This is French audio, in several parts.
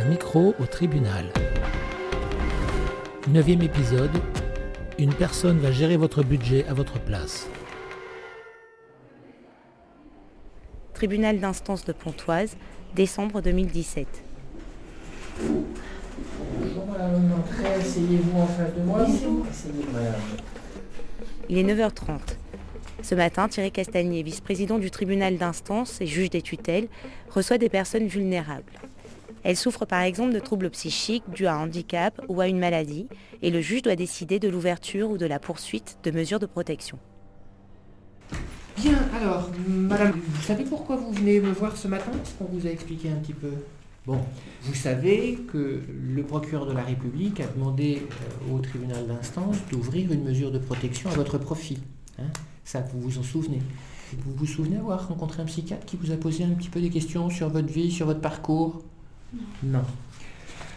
Un micro au tribunal. Neuvième épisode. Une personne va gérer votre budget à votre place. Tribunal d'instance de Pontoise, décembre 2017. Bonjour madame, asseyez-vous en face de moi. Asseyez-vous madame. Il est 9h30. Ce matin, Thierry Castagnier, vice-président du tribunal d'instance et juge des tutelles, reçoit des personnes vulnérables. Elles souffrent par exemple de troubles psychiques dus à un handicap ou à une maladie, et le juge doit décider de l'ouverture ou de la poursuite de mesures de protection. Bien, alors, madame, vous savez pourquoi vous venez me voir ce matin? Est-ce qu'on vous a expliqué un petit peu? Bon, vous savez que le procureur de la République a demandé euh, au tribunal d'instance d'ouvrir une mesure de protection à votre profit. hein? Ça, vous vous en souvenez? Vous vous souvenez avoir rencontré un psychiatre qui vous a posé un petit peu des questions sur votre vie, sur votre parcours? Non.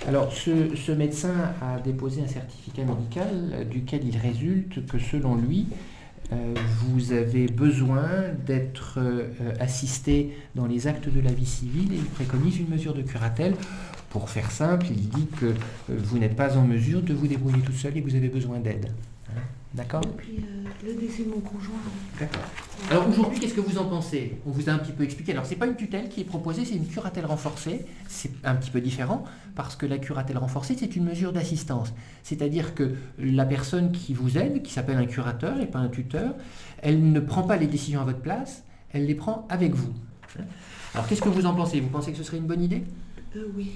Alors, ce, médecin a déposé un certificat médical euh, duquel il résulte que selon lui, euh, vous avez besoin d'être euh, assisté dans les actes de la vie civile et il préconise une mesure de curatelle. Pour faire simple, il dit que vous n'êtes pas en mesure de vous débrouiller tout seul et vous avez besoin d'aide. D'accord Depuis euh, le décès de mon conjoint. D'accord. Alors aujourd'hui, qu'est-ce que vous en pensez? On vous a un petit peu expliqué. Alors c'est pas une tutelle qui est proposée, c'est une curatelle renforcée? C'est un petit peu différent parce que la curatelle renforcée, c'est une mesure d'assistance. C'est-à-dire que la personne qui vous aide, qui s'appelle un curateur et pas un tuteur, elle ne prend pas les décisions à votre place, elle les prend avec vous. Alors qu'est-ce que vous en pensez? Vous pensez que ce serait une bonne idée? Euh, oui.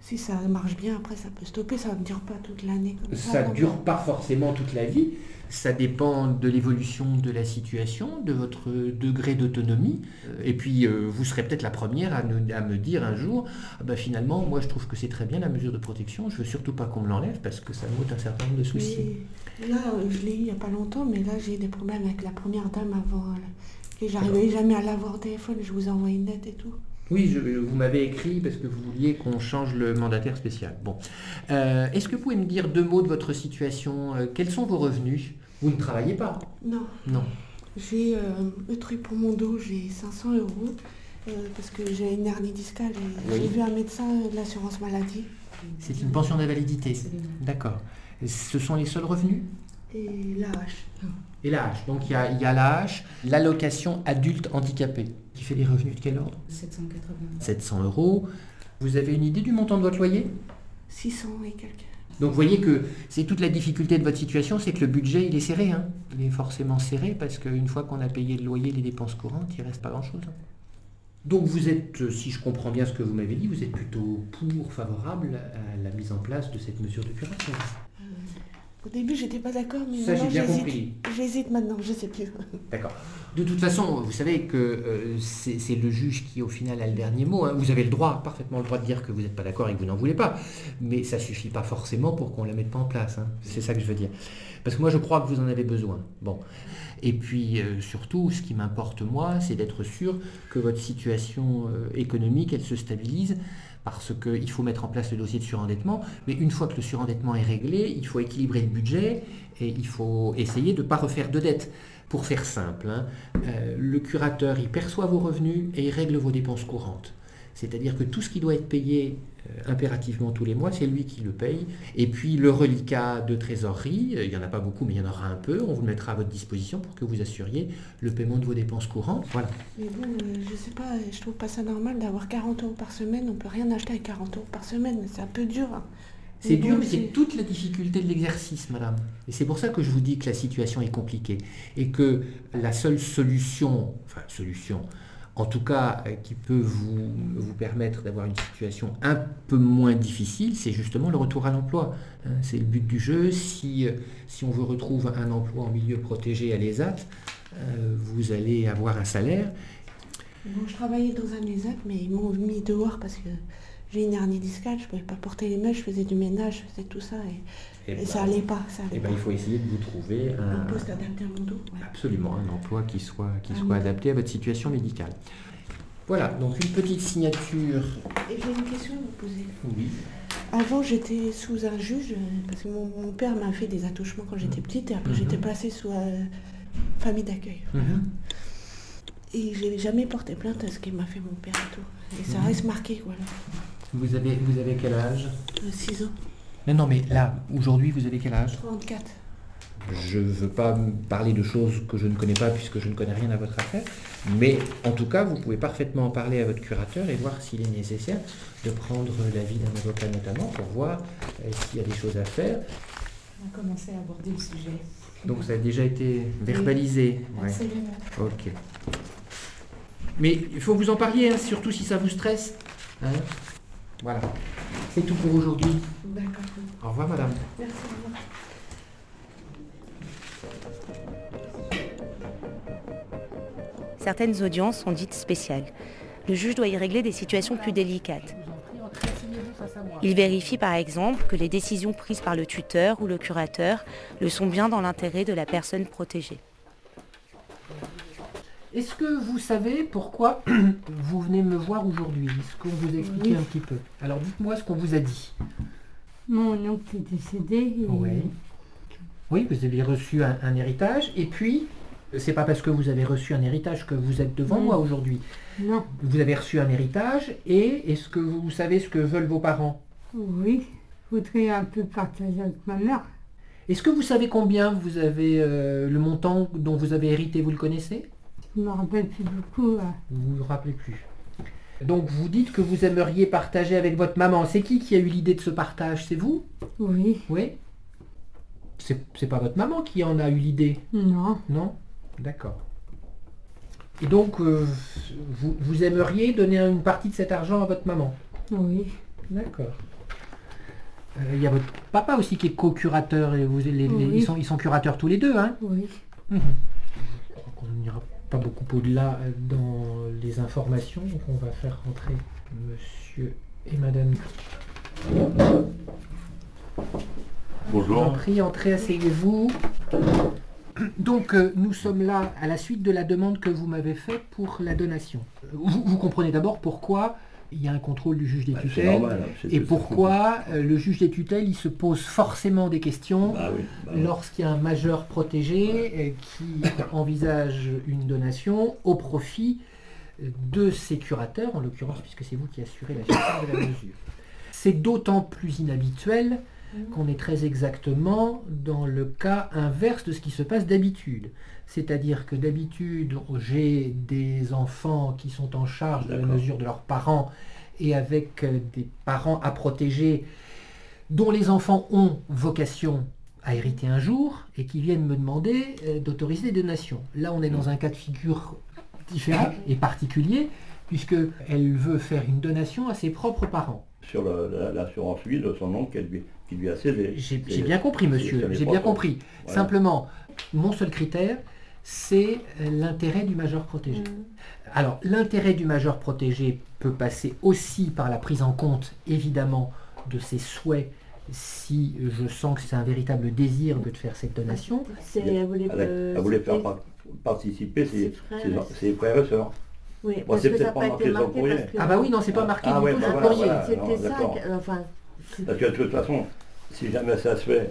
Si ça marche bien, après ça peut stopper, ça ne dure pas toute l'année ça. Ne dure pas forcément toute la vie. Ça dépend de l'évolution de la situation, de votre degré d'autonomie. Euh, Et puis, euh, vous serez peut-être la première à, nous- à me dire un jour, Ah ben, finalement, moi je trouve que c'est très bien la mesure de protection, je veux surtout pas qu'on me l'enlève parce que ça me coûte un certain nombre de soucis. Mais là, euh, je l'ai eu il n'y a pas longtemps, mais là j'ai des problèmes avec la première dame avant. euh, que j'arrivais jamais à l'avoir au téléphone, je vous envoie une lettre et tout. Oui, je- vous m'avez écrit parce que vous vouliez qu'on change le mandataire spécial. Bon. Euh, Est-ce que vous pouvez me dire deux mots de votre situation? Euh, Quels sont vos revenus? Vous ne travaillez pas? Non, Non. j'ai euh, le truc pour mon dos, j'ai 500 euros. euh, parce que j'ai une hernie discale et Oui. j'ai vu un médecin de l'assurance maladie. C'est une pension d'invalidité. D'accord. Ce sont les seuls revenus? Et la hache. Et l'âge. Donc il y a, y a l'âge, l'allocation adulte handicapé, qui fait des revenus de quel ordre 780. 700 euros. Vous avez une idée du montant de votre loyer? 600 et quelques. Donc vous voyez que c'est toute la difficulté de votre situation, c'est que le budget il est serré. hein. Il est forcément serré parce qu'une fois qu'on a payé le loyer, les dépenses courantes, il reste pas grand-chose. hein. Donc vous êtes, euh, si je comprends bien ce que vous m'avez dit, vous êtes plutôt pour, favorable à la mise en place de cette mesure de curatelle. Au début, j'étais pas d'accord, mais Ça, j'ai bien j'hésite. compris. J'hésite maintenant, je sais plus. D'accord. De toute façon, vous savez que euh, c'est c'est le juge qui, au final, a le dernier mot. hein. Vous avez le droit, parfaitement le droit de dire que vous n'êtes pas d'accord et que vous n'en voulez pas. Mais ça suffit pas forcément pour qu'on la mette pas en place. hein. C'est ça que je veux dire. Parce que moi, je crois que vous en avez besoin. Bon. Et puis, euh, surtout, ce qui m'importe, moi, c'est d'être sûr que votre situation euh, économique, elle se stabilise. Parce qu'il faut mettre en place le dossier de surendettement. Mais une fois que le surendettement est réglé, il faut équilibrer le budget et il faut essayer de ne pas refaire de dettes. Pour faire simple, hein, euh, le curateur, il perçoit vos revenus et il règle vos dépenses courantes. C'est-à-dire que tout ce qui doit être payé euh, impérativement tous les mois, c'est lui qui le paye. Et puis le reliquat de trésorerie, euh, il n'y en a pas beaucoup, mais il y en aura un peu, on vous le mettra à votre disposition pour que vous assuriez le paiement de vos dépenses courantes. Voilà. Mais bon, euh, je sais pas, je trouve pas ça normal d'avoir 40 euros par semaine. On peut rien acheter avec 40 euros par semaine, c'est un peu dur. hein. C'est dur, mais c'est toute la difficulté de l'exercice, madame. Et c'est pour ça que je vous dis que la situation est compliquée. Et que la seule solution, enfin solution, en tout cas euh, qui peut vous, vous permettre d'avoir une situation un peu moins difficile, c'est justement le retour à l'emploi. Hein, C'est le but du jeu. Si, euh, si on vous retrouve un emploi en milieu protégé à l'ESAT, euh, vous allez avoir un salaire. Bon, je travaillais dans un ESAT, mais ils m'ont mis dehors parce que j'ai une hernie discale, je pouvais pas porter les mains, je faisais du ménage, je faisais tout ça et ça allait pas. Ça allait eh ben, pas. il faut essayer de vous trouver Un un, poste adapté à mon dos. ouais. Absolument, un emploi qui soit, qui Ah soit oui. adapté à votre situation médicale. Voilà, donc une petite signature. Et j'ai une question à vous poser. Oui. Avant, j'étais sous un juge, euh, parce que mon, mon père m'a fait des attouchements quand j'étais petite, et après Mhm. j'étais placée sous euh, famille d'accueil. Mhm. Et j'ai jamais porté plainte à ce qu'il m'a fait mon père et tout. Et ça Mhm. reste marqué, voilà. Vous avez, vous avez quel âge? 6 ans. Non, non, mais là, aujourd'hui, vous avez quel âge? 34. Je ne veux pas parler de choses que je ne connais pas puisque je ne connais rien à votre affaire, mais en tout cas, vous pouvez parfaitement en parler à votre curateur et voir s'il est nécessaire de prendre l'avis d'un avocat notamment pour voir euh, s'il y a des choses à faire. On a commencé à aborder le sujet. Donc ça a déjà été verbalisé. Ouais. Absolument. Ok. Mais il faut vous en parliez, hein, surtout si ça vous stresse. hein. Voilà. C'est tout pour aujourd'hui. D'accord. Au revoir, madame. Merci. au revoir. Certaines audiences sont dites spéciales. Le juge doit y régler des situations plus délicates. Il vérifie par exemple que les décisions prises par le tuteur ou le curateur le sont bien dans l'intérêt de la personne protégée. Est-ce que vous savez pourquoi vous venez me voir aujourd'hui? Est-ce qu'on vous a expliqué Oui. un petit peu? Alors dites-moi ce qu'on vous a dit. Mon oncle est décédé. Et... Oui. Oui, vous avez reçu un, un héritage, et puis, c'est pas parce que vous avez reçu un héritage que vous êtes devant moi aujourd'hui. Non, Vous avez reçu un héritage, et est-ce que vous savez ce que veulent vos parents? Oui, je voudrais un peu partager avec ma mère. Est-ce que vous savez combien vous avez, euh, le montant dont vous avez hérité, vous le connaissez? Je me rappelle plus beaucoup. Vous ne vous rappelez plus. Donc vous dites que vous aimeriez partager avec votre maman. C'est qui qui a eu l'idée de ce partage? C'est vous? Oui, Oui C'est pas votre maman qui en a eu l'idée? Non, Non? D'accord. Et donc, euh, vous, vous aimeriez donner une partie de cet argent à votre maman? Oui, D'accord. Euh, Il y a votre papa aussi qui est co-curateur et vous, les- les- Oui. ils, sont, ils sont curateurs tous les deux, hein? Oui. Mhm. Je crois qu'on n'ira pas beaucoup au-delà euh, dans les informations, donc on va faire rentrer monsieur et madame. Je vous Bonjour. prie, entrez, asseyez-vous. Donc, euh, nous sommes là à la suite de la demande que vous m'avez faite pour la donation. Vous, vous comprenez d'abord pourquoi il y a un contrôle du juge des Bah, tutelles normal. hein, et pourquoi euh, le juge des tutelles il se pose forcément des questions Bah oui. bah lorsqu'il y a un majeur protégé euh, qui envisage une donation au profit euh, de ses curateurs, en l'occurrence puisque c'est vous qui assurez la gestion de la mesure. C'est d'autant plus inhabituel qu'on est très exactement dans le cas inverse de ce qui se passe d'habitude. C'est-à-dire que d'habitude, j'ai des enfants qui sont en charge de la mesure de leurs parents et avec euh, des parents à protéger dont les enfants ont vocation à hériter un jour et qui viennent me demander euh, d'autoriser des donations. Là, on est dans un cas de figure différent et particulier puisque elle veut faire une donation à ses propres parents. Sur la- l'assurance vie de son oncle qui lui, qui lui a cédé. J'ai bien compris, monsieur, j'ai bien compris. Voilà. Simplement, mon seul critère, c'est euh, l'intérêt du majeur protégé. Alors, l'intérêt du majeur protégé peut passer aussi par la prise en compte, évidemment, de ses souhaits si je sens que c'est un véritable désir que de faire cette donation. Elle voulait, Elle, elle voulait faire participer ses, ses frères, ses- ouais. ses frères et sœurs. Oui, Bon, parce c'est que ça peut-être n'a pas été marqué courrier. parce que... Ah bah oui, non, c'est pas marqué Ah du ouais, tout bah sur le voilà, courrier. voilà. C'était ça, enfin... Parce que de toute façon, si jamais ça se fait,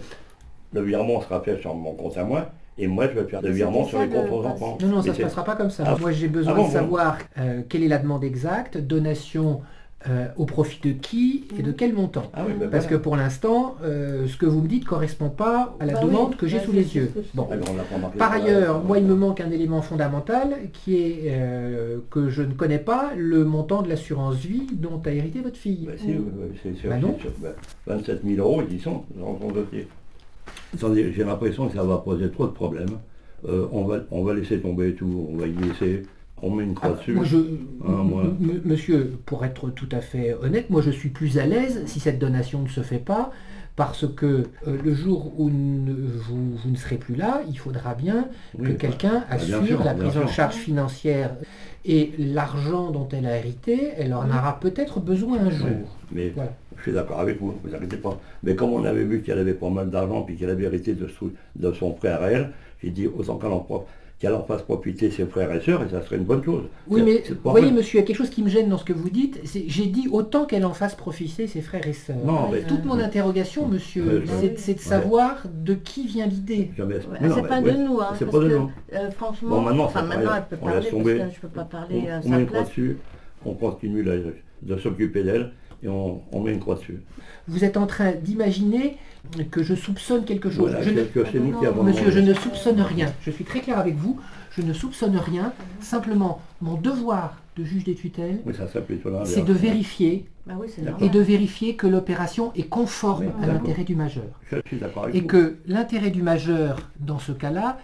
le virement sera fait sur mon compte à moi, et moi je vais faire le C'était virement ça, sur les le comptes aux enfants. Non, non, ça ne se passera pas comme ça. Ah. Moi, j'ai besoin Ah bon, de bon. savoir euh, quelle est la demande exacte, donation euh, au profit de qui et de quel montant. Ah oui, bah Parce que pour l'instant, euh, ce que vous me dites ne correspond pas à la Bah oui, demande que j'ai bah sous les yeux. Bon. Ah, Par ailleurs, moi, il me manque un élément fondamental qui est euh, que je ne connais pas le montant de l'assurance vie dont a hérité votre fille. Bah, c'est sûr. Bah non. c'est sûr. Bah, 27 000 euros, ils y sont dans son dossier. J'ai l'impression que ça va poser trop de problèmes. On, va, on va laisser tomber tout, on va y laisser, on met une croix Ah, dessus. moi, je, Ah, moi. monsieur, pour être tout à fait honnête, moi je suis plus à l'aise si cette donation ne se fait pas, parce que euh, le jour où ne- vous, vous ne serez plus là, il faudra bien Oui, que bah, quelqu'un bah, assure sûr, la prise en charge financière. Et l'argent dont elle a hérité, elle en aura peut-être besoin un jour. Mais Voilà. je suis d'accord avec vous, vous inquiétez pas. Mais comme on avait vu qu'elle avait pas mal d'argent puis qu'elle avait hérité de, de son frère à elle, j'ai dit autant qu'elle en, qu'elle en fasse profiter ses frères et sœurs et ça serait une bonne chose. Oui, mais vous voyez, vrai. monsieur, il y a quelque chose qui me gêne dans ce que vous dites. c'est- J'ai dit autant qu'elle en fasse profiter ses frères et sœurs. Non, mais- Toute mon interrogation, monsieur, c'est c'est de savoir de qui vient l'idée. Jamais- Ouais, c'est pas ouais, de nous, hein, C'est parce pas de que, nous. euh, franchement, Bon, maintenant, enfin maintenant elle peut On parler parce tomber. que je peux pas parler On, à on sa place. dessus, on continue là, de s'occuper d'elle, et on, on met une croix dessus. Vous êtes en train d'imaginer que je soupçonne quelque chose. Voilà, Je ne- que c'est nous qui avons Monsieur, je ne soupçonne rien. Je suis très clair avec vous. Je ne soupçonne rien. Simplement, mon devoir de juge des tutelles, Oui, c'est de vérifier Bah oui, et de vérifier que l'opération est conforme Oui, à l'intérêt du majeur. Je suis d'accord avec Et vous. que l'intérêt du majeur, dans ce cas-là,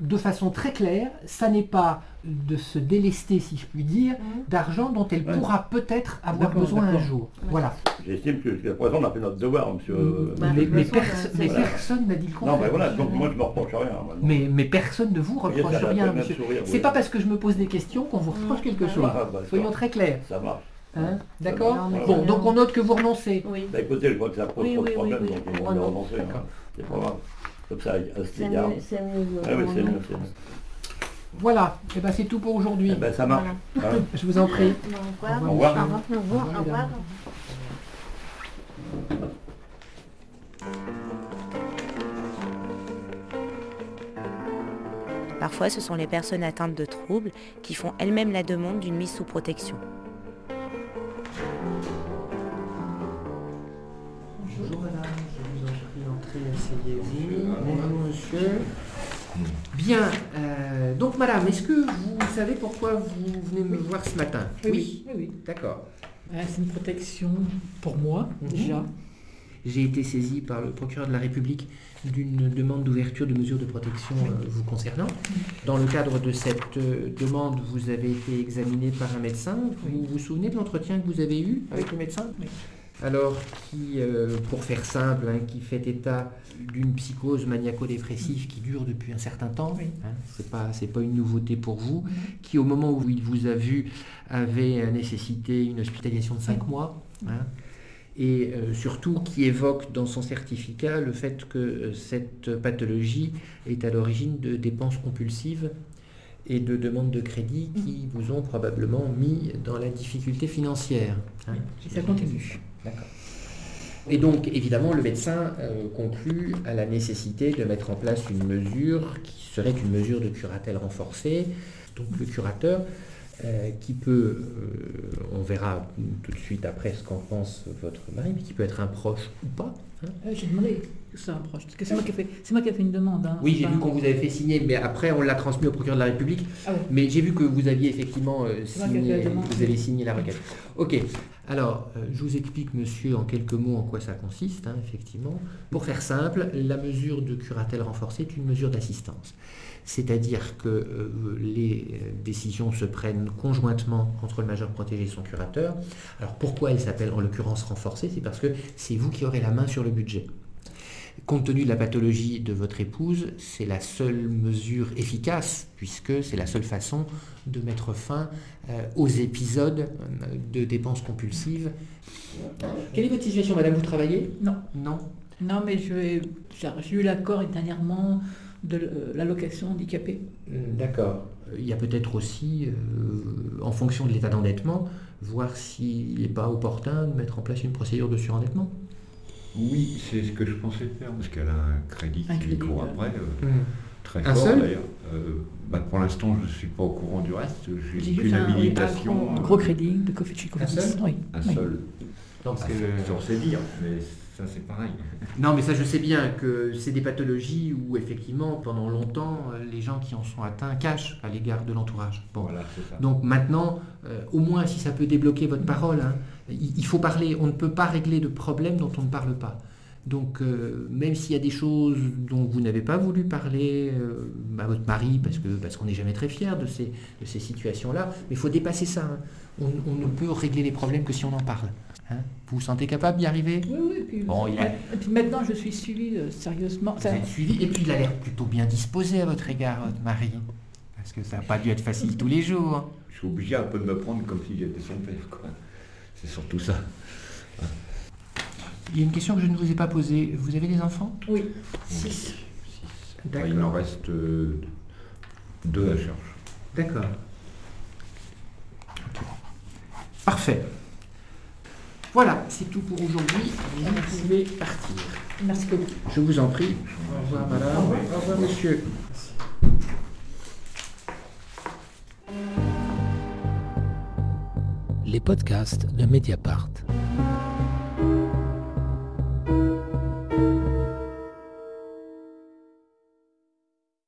de façon très claire, ça n'est pas de se délester, si je puis dire, d'argent dont elle Ouais. pourra peut-être avoir besoin un jour. Voilà. J'estime que jusqu'à présent, on a fait notre devoir, monsieur. Bah, mais mais perso- euh, mais c'est- personne n'a dit le contraire. Non, mais voilà, donc moi je me reproche rien. Mais, mais personne ne vous reproche ça rien, monsieur. C'est oui. pas parce que je me pose des questions qu'on vous reproche quelque chose. Ah, bah, Soyons très clairs. Ça marche. Hein D'accord Bon, donc on note que vous renoncez. Oui. Bah écoutez, je crois que ça pose Oui, trop de oui, problèmes, oui, donc on va renoncer. hein. D'accord. C'est pas grave. Comme ça, à cet C'est égard. mieux, c'est mieux. Ah oui, c'est mieux, c'est mieux. Voilà, et ben c'est tout pour aujourd'hui. Eh ben ça marche. hein. Je vous en prie. Au revoir. Au revoir. Au revoir. Au revoir. Au revoir. Parfois, ce sont les personnes atteintes de troubles qui font elles-mêmes la demande d'une mise sous protection. Bonjour madame, je vous en prie, entrez, asseyez-vous. Bonjour monsieur. Bien, euh, donc madame, est-ce que vous savez pourquoi vous venez me voir ce matin Oui, oui. D'accord. Euh, C'est une protection pour moi, Mhm. déjà. J'ai été saisi par le procureur de la République d'une demande d'ouverture de mesures de protection euh, vous concernant. Dans le cadre de cette euh, demande, vous avez été examiné par un médecin. Vous vous souvenez de l'entretien que vous avez eu avec le médecin? Oui. Alors, qui, euh, pour faire simple, hein, qui fait état d'une psychose maniaco-dépressive qui dure depuis un certain temps, Oui. hein, c'est pas, c'est pas une nouveauté pour vous, qui au moment où il vous a vu avait nécessité une hospitalisation de 5 mois, hein, et euh, surtout qui évoque dans son certificat le fait que euh, cette pathologie est à l'origine de dépenses compulsives et de demandes de crédit qui vous ont probablement mis dans la difficulté financière. hein. Et ça continue. Et donc, évidemment, le médecin euh, conclut à la nécessité de mettre en place une mesure qui serait une mesure de curatelle renforcée. Donc, le curateur, euh, qui peut, euh, on verra tout de suite après ce qu'en pense votre mari, mais qui peut être un proche ou pas. Euh, J'ai demandé que ça approche. Parce que c'est moi qui ai fait, c'est moi qui ai fait une demande. hein. Oui, j'ai pas- vu qu'on vous avait fait signer, mais après, on l'a transmis au procureur de la République. Ah. Mais j'ai vu que vous aviez effectivement euh, signé, vous avez signé la requête. Ok, alors euh, je vous explique, monsieur, en quelques mots en quoi ça consiste, hein, effectivement. Pour faire simple, la mesure de curatelle renforcée est une mesure d'assistance. C'est-à-dire que euh, les euh, décisions se prennent conjointement entre le majeur protégé et son curateur. Alors pourquoi elle s'appelle en l'occurrence renforcée? C'est parce que c'est vous qui aurez la main sur le budget. Compte tenu de la pathologie de votre épouse, c'est la seule mesure efficace, puisque c'est la seule façon de mettre fin euh, aux épisodes de dépenses compulsives. Quelle est votre situation, madame? Vous travaillez? Non. Non Non, mais j'ai eu l'accord dernièrement de euh, l'allocation handicapée. Euh, D'accord. Il y a peut-être aussi, euh, en fonction de l'état d'endettement, voir s'il n'est pas opportun de mettre en place une procédure de surendettement. Oui, c'est ce que je pensais faire, parce qu'elle a un crédit Un qui lui court ouais. après, euh, très Un fort seul d'ailleurs. Euh, bah, pour l'instant, je ne suis pas au courant du reste, J'ai qu'une un, oui, un habilitation, gros, euh, gros crédit de Cofici Un seul Oui. un oui. seul. Non, parce Ah, Sur ses dires, mais ça c'est pareil. Non, mais ça, je sais bien que c'est des pathologies où, effectivement, pendant longtemps, euh, les gens qui en sont atteints cachent à l'égard de l'entourage. Bon. Voilà, c'est ça. Donc maintenant, euh, au moins, si ça peut débloquer votre parole, hein, il, il faut parler. On ne peut pas régler de problèmes dont on ne parle pas. Donc, euh, même s'il y a des choses dont vous n'avez pas voulu parler euh, à votre mari, parce que parce qu'on n'est jamais très fier de ces, de ces situations-là, mais il faut dépasser ça. hein. On, on ne peut régler les problèmes que si on en parle. hein. Vous vous sentez capable d'y arriver? Oui, oui. Et puis, Bon, il a- et puis maintenant, je suis suivie euh, sérieusement. Vous êtes suivi, et puis il a l'air plutôt bien disposé à votre égard, votre mari. Parce que ça n'a pas dû être facile tous les jours. Je suis obligé un peu de me prendre comme si j'étais son père, quoi. C'est surtout ça. Il y a une question que je ne vous ai pas posée. Vous avez des enfants? Oui. Six. D'accord. il m'en reste euh, deux à chercher. D'accord. Parfait. Voilà, c'est tout pour aujourd'hui. Vous pouvez partir. Merci beaucoup. Je vous en prie. Au revoir, madame. Au revoir, monsieur. Les podcasts de Mediapart.